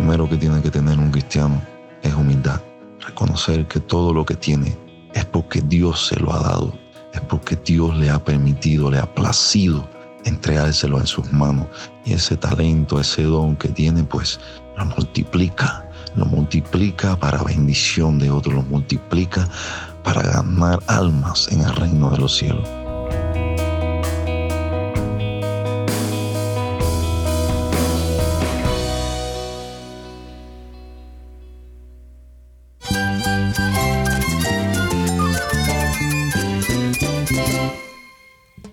primero que tiene que tener un cristiano es humildad. Reconocer que todo lo que tiene es porque Dios se lo ha dado, es porque Dios le ha permitido, le ha placido entregárselo en sus manos. Y ese talento, ese don que tiene, pues lo multiplica, lo multiplica para bendición de otros, lo multiplica para ganar almas en el reino de los cielos.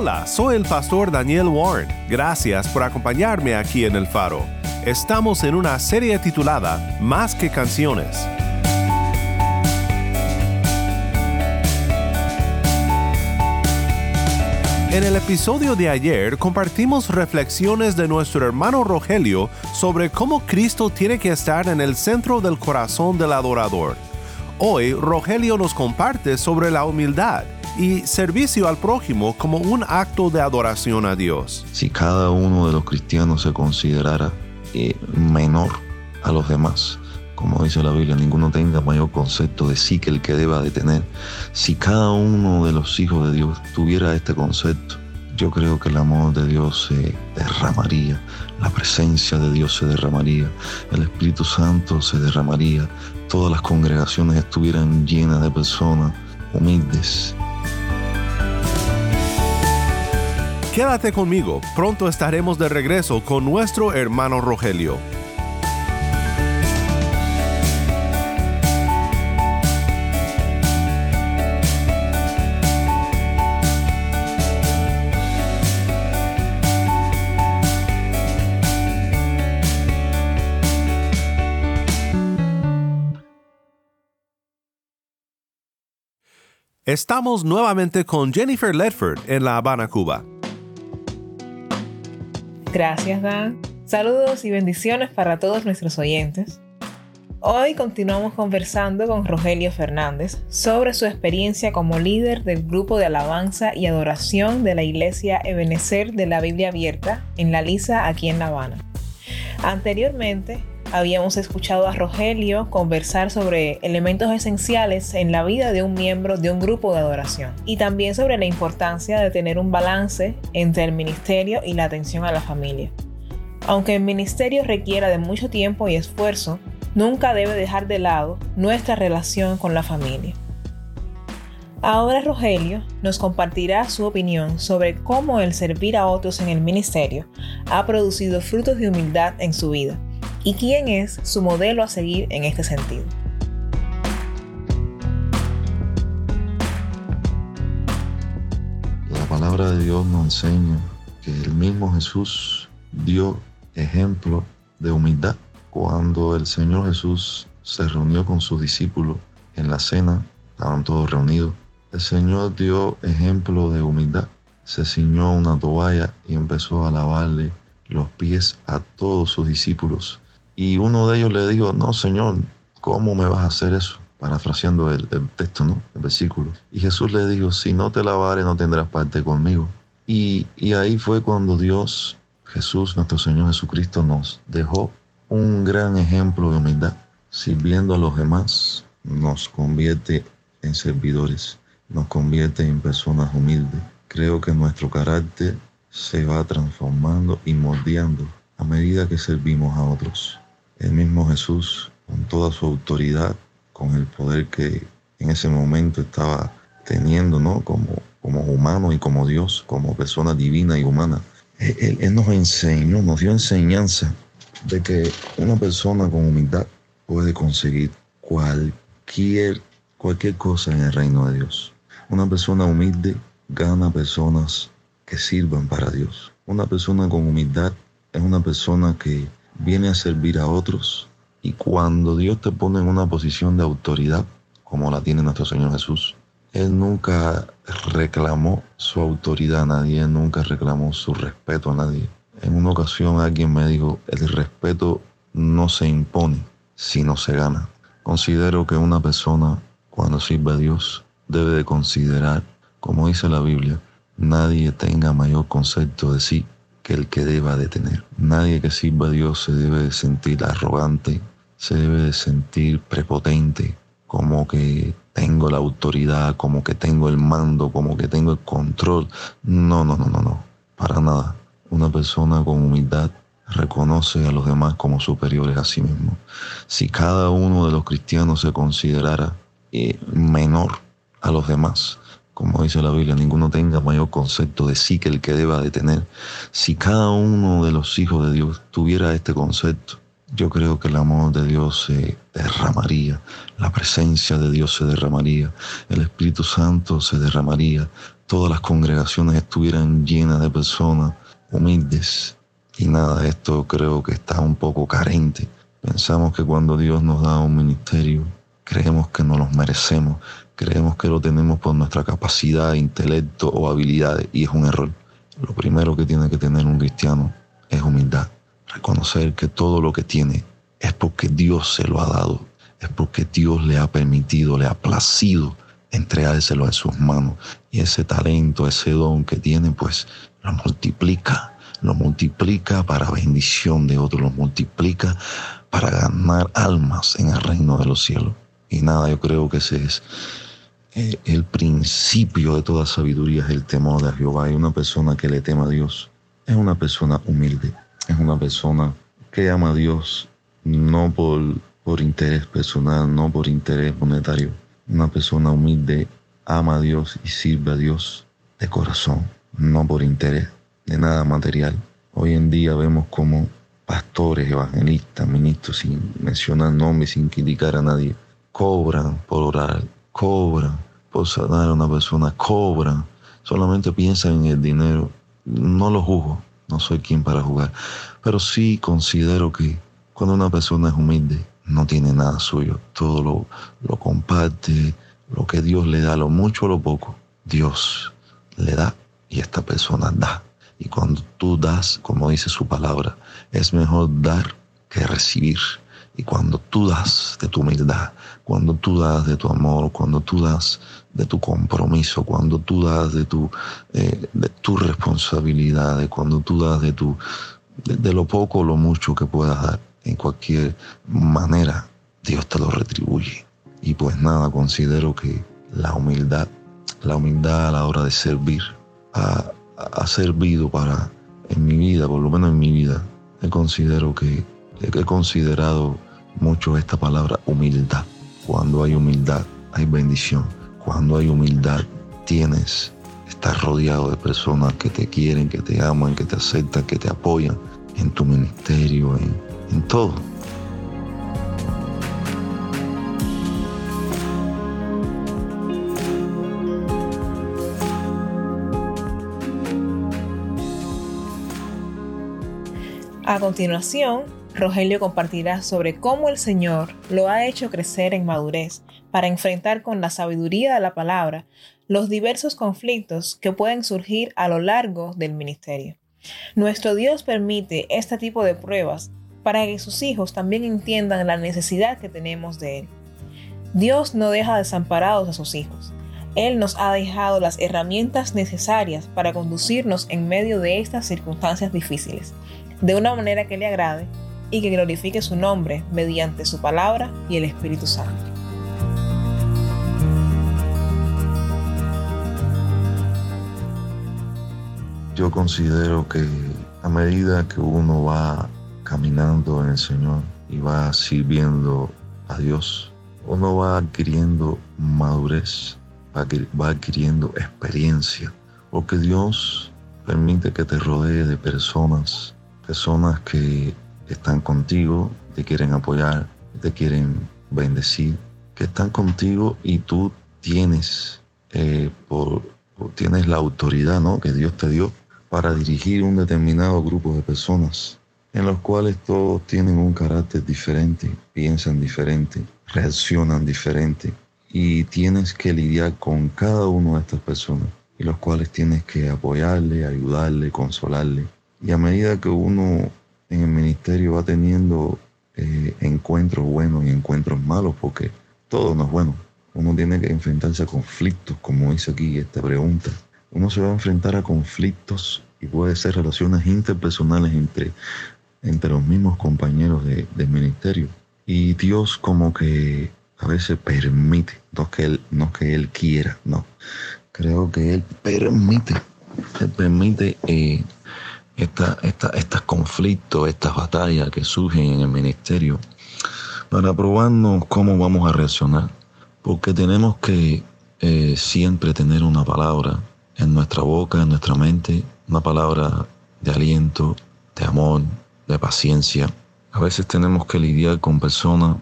Hola, soy el pastor Daniel Warren. Gracias por acompañarme aquí en El Faro. Estamos en una serie titulada Más que canciones. En el episodio de ayer compartimos reflexiones de nuestro hermano Rogelio sobre cómo Cristo tiene que estar en el centro del corazón del adorador. Hoy Rogelio nos comparte sobre la humildad y servicio al prójimo como un acto de adoración a Dios. Si cada uno de los cristianos se considerara eh, menor a los demás, como dice la Biblia, ninguno tenga mayor concepto de sí que el que deba de tener. Si cada uno de los hijos de Dios tuviera este concepto, yo creo que el amor de Dios se derramaría, la presencia de Dios se derramaría, el Espíritu Santo se derramaría, todas las congregaciones estuvieran llenas de personas humildes, Quédate conmigo, pronto estaremos de regreso con nuestro hermano Rogelio. Estamos nuevamente con Jennifer Ledford en La Habana, Cuba. Gracias, Dan. Saludos y bendiciones para todos nuestros oyentes. Hoy continuamos conversando con Rogelio Fernández sobre su experiencia como líder del grupo de alabanza y adoración de la iglesia Ebenecer de la Biblia Abierta en La Lisa, aquí en La Habana. Anteriormente, habíamos escuchado a Rogelio conversar sobre elementos esenciales en la vida de un miembro de un grupo de adoración y también sobre la importancia de tener un balance entre el ministerio y la atención a la familia. Aunque el ministerio requiera de mucho tiempo y esfuerzo, nunca debe dejar de lado nuestra relación con la familia. Ahora Rogelio nos compartirá su opinión sobre cómo el servir a otros en el ministerio ha producido frutos de humildad en su vida y quién es su modelo a seguir en este sentido. La palabra de Dios nos enseña que el mismo Jesús dio ejemplo de humildad cuando el Señor Jesús se reunió con sus discípulos en la cena, estaban todos reunidos. El Señor dio ejemplo de humildad, se ciñó una toalla y empezó a lavarle los pies a todos sus discípulos y uno de ellos le dijo, no, Señor, ¿cómo me vas a hacer eso? Parafraseando el, texto, ¿no? El versículo. Y Jesús le dijo, si no te lavare, no tendrás parte conmigo. Y, y ahí fue cuando Dios, Jesús, nuestro Señor Jesucristo, nos dejó un gran ejemplo de humildad. Sirviendo a los demás, nos convierte en servidores, nos convierte en personas humildes. Creo que nuestro carácter se va transformando y moldeando a medida que servimos a otros. El mismo Jesús, con toda su autoridad, con el poder que en ese momento estaba teniendo, ¿no? Como, como humano y como Dios, como persona divina y humana, Él, él nos enseñó, nos dio enseñanza de que una persona con humildad puede conseguir cualquier, cualquier cosa en el reino de Dios. Una persona humilde gana personas que sirvan para Dios. Una persona con humildad es una persona que viene a servir a otros y cuando Dios te pone en una posición de autoridad, como la tiene nuestro Señor Jesús, Él nunca reclamó su autoridad a nadie, nunca reclamó su respeto a nadie. En una ocasión alguien me dijo, el respeto no se impone, sino se gana. Considero que una persona cuando sirve a Dios debe de considerar, como dice la Biblia, nadie tenga mayor concepto de sí que el que deba de tener. Nadie que sirva a Dios se debe de sentir arrogante, se debe de sentir prepotente, como que tengo la autoridad, como que tengo el mando, como que tengo el control. No, no, no, no, no, para nada. Una persona con humildad reconoce a los demás como superiores a sí mismo. Si cada uno de los cristianos se considerara eh, menor a los demás, como dice la Biblia, ninguno tenga mayor concepto de sí que el que deba de tener. Si cada uno de los hijos de Dios tuviera este concepto, yo creo que el amor de Dios se derramaría, la presencia de Dios se derramaría, el Espíritu Santo se derramaría, todas las congregaciones estuvieran llenas de personas humildes. Y nada, esto creo que está un poco carente. Pensamos que cuando Dios nos da un ministerio, creemos que no los merecemos, creemos que lo tenemos por nuestra capacidad, intelecto o habilidades, y es un error. Lo primero que tiene que tener un cristiano es humildad. Reconocer que todo lo que tiene es porque Dios se lo ha dado, es porque Dios le ha permitido, le ha placido entregárselo en sus manos. Y ese talento, ese don que tiene, pues lo multiplica, lo multiplica para bendición de otros, lo multiplica para ganar almas en el reino de los cielos. Y nada, yo creo que ese es el principio de toda sabiduría, es el temor de Jehová. Y una persona que le tema a Dios es una persona humilde, es una persona que ama a Dios no por, por interés personal, no por interés monetario. Una persona humilde ama a Dios y sirve a Dios de corazón no por interés de nada material. Hoy en día vemos como pastores, evangelistas, ministros, sin mencionar nombres, sin criticar a nadie, cobran por orar, cobran por sanar a una persona, cobran, solamente piensan en el dinero. No lo juzgo, no soy quien para jugar, pero sí considero que cuando una persona es humilde, no tiene nada suyo, todo lo, lo comparte, lo que Dios le da, lo mucho o lo poco, Dios le da y esta persona da. Y cuando tú das, como dice su palabra, es mejor dar que recibir. Y cuando tú das de tu humildad, cuando tú das de tu amor, cuando tú das de tu compromiso, cuando tú das de tu, eh, de tu responsabilidad, cuando tú das de, tu, de lo poco o lo mucho que puedas dar, en cualquier manera, Dios te lo retribuye. Y pues nada, considero que la humildad, la humildad a la hora de servir, ha, servido para, en mi vida, por lo menos en mi vida, he considero que he considerado mucho esta palabra humildad. Cuando hay humildad, hay bendición. Cuando hay humildad, tienes, estás rodeado de personas que te quieren, que te aman, que te aceptan, que te apoyan en tu ministerio, en, en todo. A continuación, Rogelio compartirá sobre cómo el Señor lo ha hecho crecer en madurez para enfrentar con la sabiduría de la palabra los diversos conflictos que pueden surgir a lo largo del ministerio. Nuestro Dios permite este tipo de pruebas para que sus hijos también entiendan la necesidad que tenemos de Él. Dios no deja desamparados a sus hijos. Él nos ha dejado las herramientas necesarias para conducirnos en medio de estas circunstancias difíciles de una manera que le agrade y que glorifique su nombre mediante su palabra y el Espíritu Santo. Yo considero que a medida que uno va caminando en el Señor y va sirviendo a Dios, uno va adquiriendo madurez, va adquiriendo experiencia, porque Dios Permite que te rodee de personas, personas que están contigo, te quieren apoyar, te quieren bendecir, que están contigo y tú tienes, eh, por, tienes la autoridad ¿no? que Dios te dio para dirigir un determinado grupo de personas en los cuales todos tienen un carácter diferente, piensan diferente, reaccionan diferente y tienes que lidiar con cada una de estas personas y los cuales tienes que apoyarle, ayudarle, consolarle. Y a medida que uno en el ministerio va teniendo eh, encuentros buenos y encuentros malos, porque todo no es bueno, uno tiene que enfrentarse a conflictos, como dice aquí esta pregunta. Uno se va a enfrentar a conflictos y puede ser relaciones interpersonales entre, entre los mismos compañeros de, del ministerio. Y Dios como que a veces permite, no que Él, no que él quiera, no. Creo que Él permite, Él permite eh, estos conflictos, estas batallas que surgen en el ministerio para probarnos cómo vamos a reaccionar. Porque tenemos que eh, siempre tener una palabra en nuestra boca, en nuestra mente, una palabra de aliento, de amor, de paciencia. A veces tenemos que lidiar con personas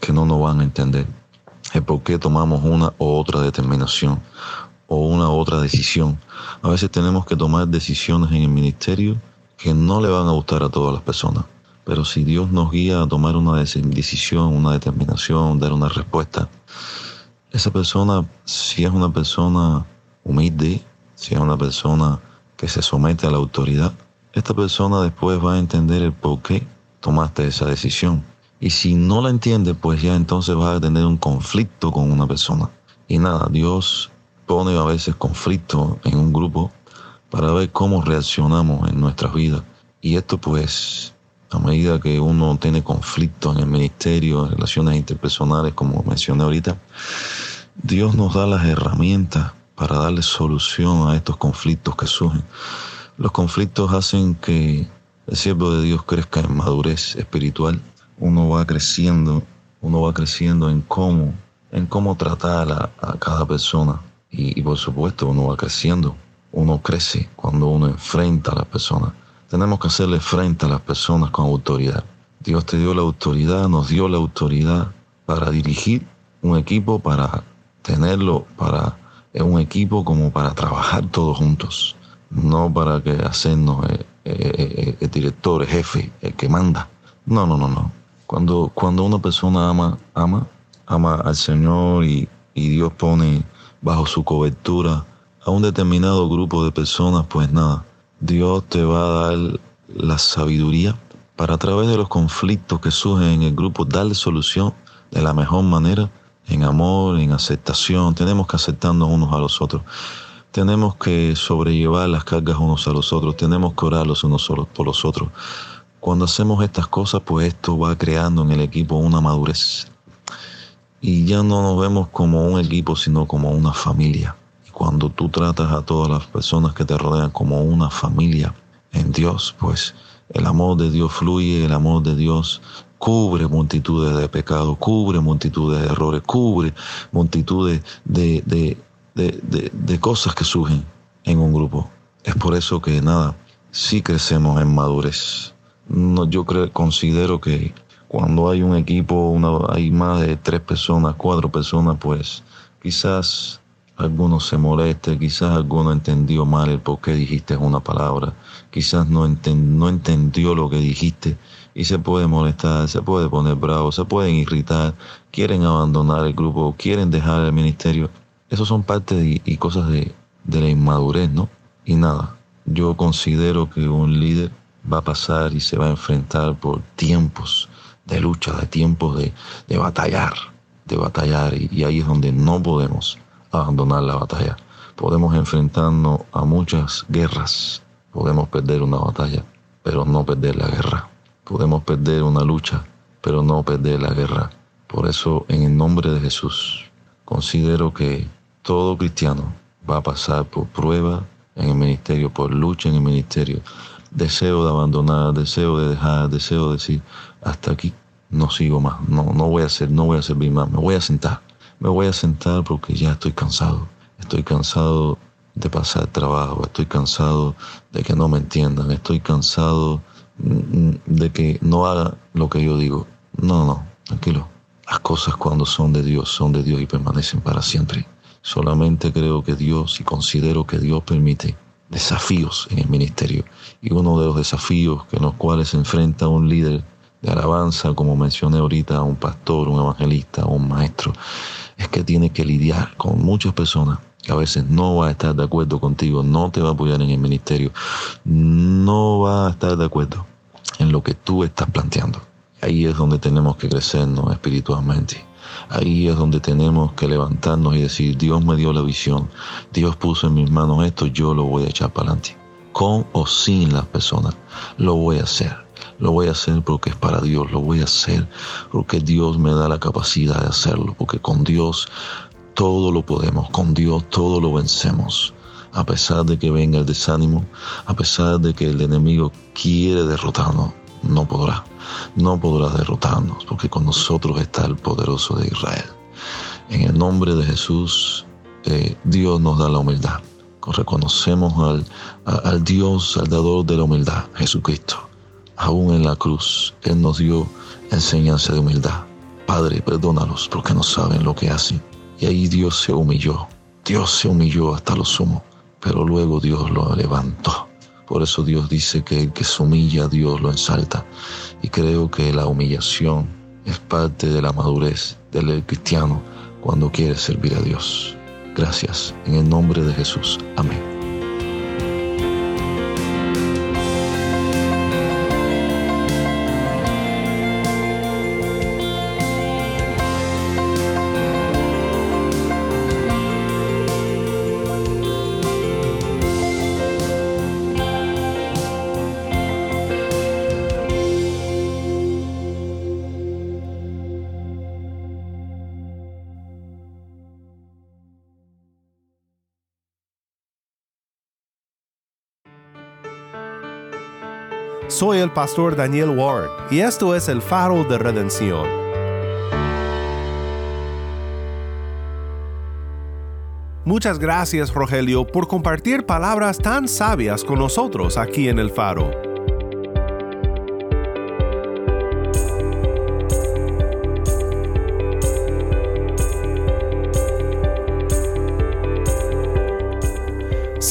que no nos van a entender el por qué tomamos una u otra determinación o una otra decisión. A veces tenemos que tomar decisiones en el ministerio que no le van a gustar a todas las personas. Pero si Dios nos guía a tomar una decisión, una determinación, dar una respuesta, esa persona, si es una persona humilde, si es una persona que se somete a la autoridad, esta persona después va a entender el por qué tomaste esa decisión. Y si no la entiende, pues ya entonces va a tener un conflicto con una persona. Y nada, Dios pone a veces conflicto en un grupo para ver cómo reaccionamos en nuestras vidas. Y esto pues, a medida que uno tiene conflicto en el ministerio, en relaciones interpersonales, como mencioné ahorita, Dios nos da las herramientas para darle solución a estos conflictos que surgen. Los conflictos hacen que el siervo de Dios crezca en madurez espiritual uno va creciendo, uno va creciendo en cómo, en cómo tratar a, cada persona. Y, por supuesto uno va creciendo, uno crece cuando uno enfrenta a las personas. Tenemos que hacerle frente a las personas con autoridad. Dios te dio la autoridad, nos dio la autoridad para dirigir un equipo, para tenerlo, para un equipo como para trabajar todos juntos, no para que hacernos el, el director, el jefe, el que manda. No, no, no, no. Cuando, cuando una persona ama, ama, ama al Señor y, y Dios pone bajo su cobertura a un determinado grupo de personas, pues nada, Dios te va a dar la sabiduría para a través de los conflictos que surgen en el grupo darle solución de la mejor manera, en amor, en aceptación. Tenemos que aceptarnos unos a los otros. Tenemos que sobrellevar las cargas unos a los otros. Tenemos que orar los unos por los otros. Cuando hacemos estas cosas, pues esto va creando en el equipo una madurez. Y ya no nos vemos como un equipo, sino como una familia. Y cuando tú tratas a todas las personas que te rodean como una familia en Dios, pues el amor de Dios fluye, el amor de Dios cubre multitudes de pecados, cubre multitudes de errores, cubre multitudes de, de, de, de, cosas que surgen en un grupo. Es por eso que nada, sí crecemos en madurez no, yo creo, considero que cuando hay un equipo, una, hay más de tres personas, cuatro personas, pues quizás algunos se moleste, quizás alguno entendió mal el por qué dijiste una palabra, quizás no, no entendió lo que dijiste y se puede molestar, se puede poner bravo, se pueden irritar, quieren abandonar el grupo, quieren dejar el ministerio. Esos son partes y, cosas de, de la inmadurez, ¿no? Y nada, yo considero que un líder va a pasar y se va a enfrentar por tiempos de lucha, de tiempos de, de batallar, de batallar. Y, ahí es donde no podemos abandonar la batalla. Podemos enfrentarnos a muchas guerras, podemos perder una batalla, pero no perder la guerra. Podemos perder una lucha, pero no perder la guerra. Por eso, en el nombre de Jesús, considero que todo cristiano va a pasar por prueba en el ministerio, por lucha en el ministerio, deseo de abandonar, deseo de dejar, deseo de decir, hasta aquí no sigo más, no, no voy a hacer, no voy a servir más, me voy a sentar, me voy a sentar porque ya estoy cansado, estoy cansado de pasar trabajo, estoy cansado de que no me entiendan, estoy cansado mm, de que no haga lo que yo digo. No, no, tranquilo. Las cosas cuando son de Dios son de Dios y permanecen para siempre. Solamente creo que Dios y considero que Dios permite desafíos en el ministerio. Y uno de los desafíos que los cuales se enfrenta un líder de alabanza, como mencioné ahorita, un pastor, un evangelista, un maestro, es que tiene que lidiar con muchas personas que a veces no va a estar de acuerdo contigo, no te va a apoyar en el ministerio, no va a estar de acuerdo en lo que tú estás planteando. Ahí es donde tenemos que crecernos espiritualmente. Ahí es donde tenemos que levantarnos y decir, Dios me dio la visión, Dios puso en mis manos esto, yo lo voy a echar para adelante. Con o sin las personas, lo voy a hacer. Lo voy a hacer porque es para Dios, lo voy a hacer porque Dios me da la capacidad de hacerlo, porque con Dios todo lo podemos, con Dios todo lo vencemos. A pesar de que venga el desánimo, a pesar de que el enemigo quiere derrotarnos, no podrá no podrá derrotarnos, porque con nosotros está el poderoso de Israel. En el nombre de Jesús, eh, Dios nos da la humildad. Reconocemos al, al Dios, al dador de la humildad, Jesucristo. Aún en la cruz, Él nos dio enseñanza de humildad. Padre, perdónalos porque no saben lo que hacen. Y ahí Dios se humilló. Dios se humilló hasta lo sumo, pero luego Dios lo levantó. Por eso Dios dice que el que se humilla, Dios lo ensalta. Y creo que la humillación es parte de la madurez del cristiano cuando quiere servir a Dios. Gracias. En el nombre de Jesús. Amén. Soy el pastor Daniel Ward y esto es el faro de redención. Muchas gracias Rogelio por compartir palabras tan sabias con nosotros aquí en el faro.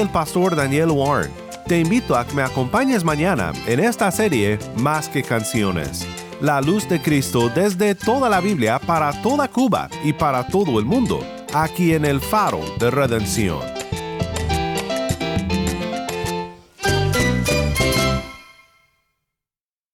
El pastor Daniel Warren. Te invito a que me acompañes mañana en esta serie Más que canciones. La luz de Cristo desde toda la Biblia para toda Cuba y para todo el mundo, aquí en el faro de redención.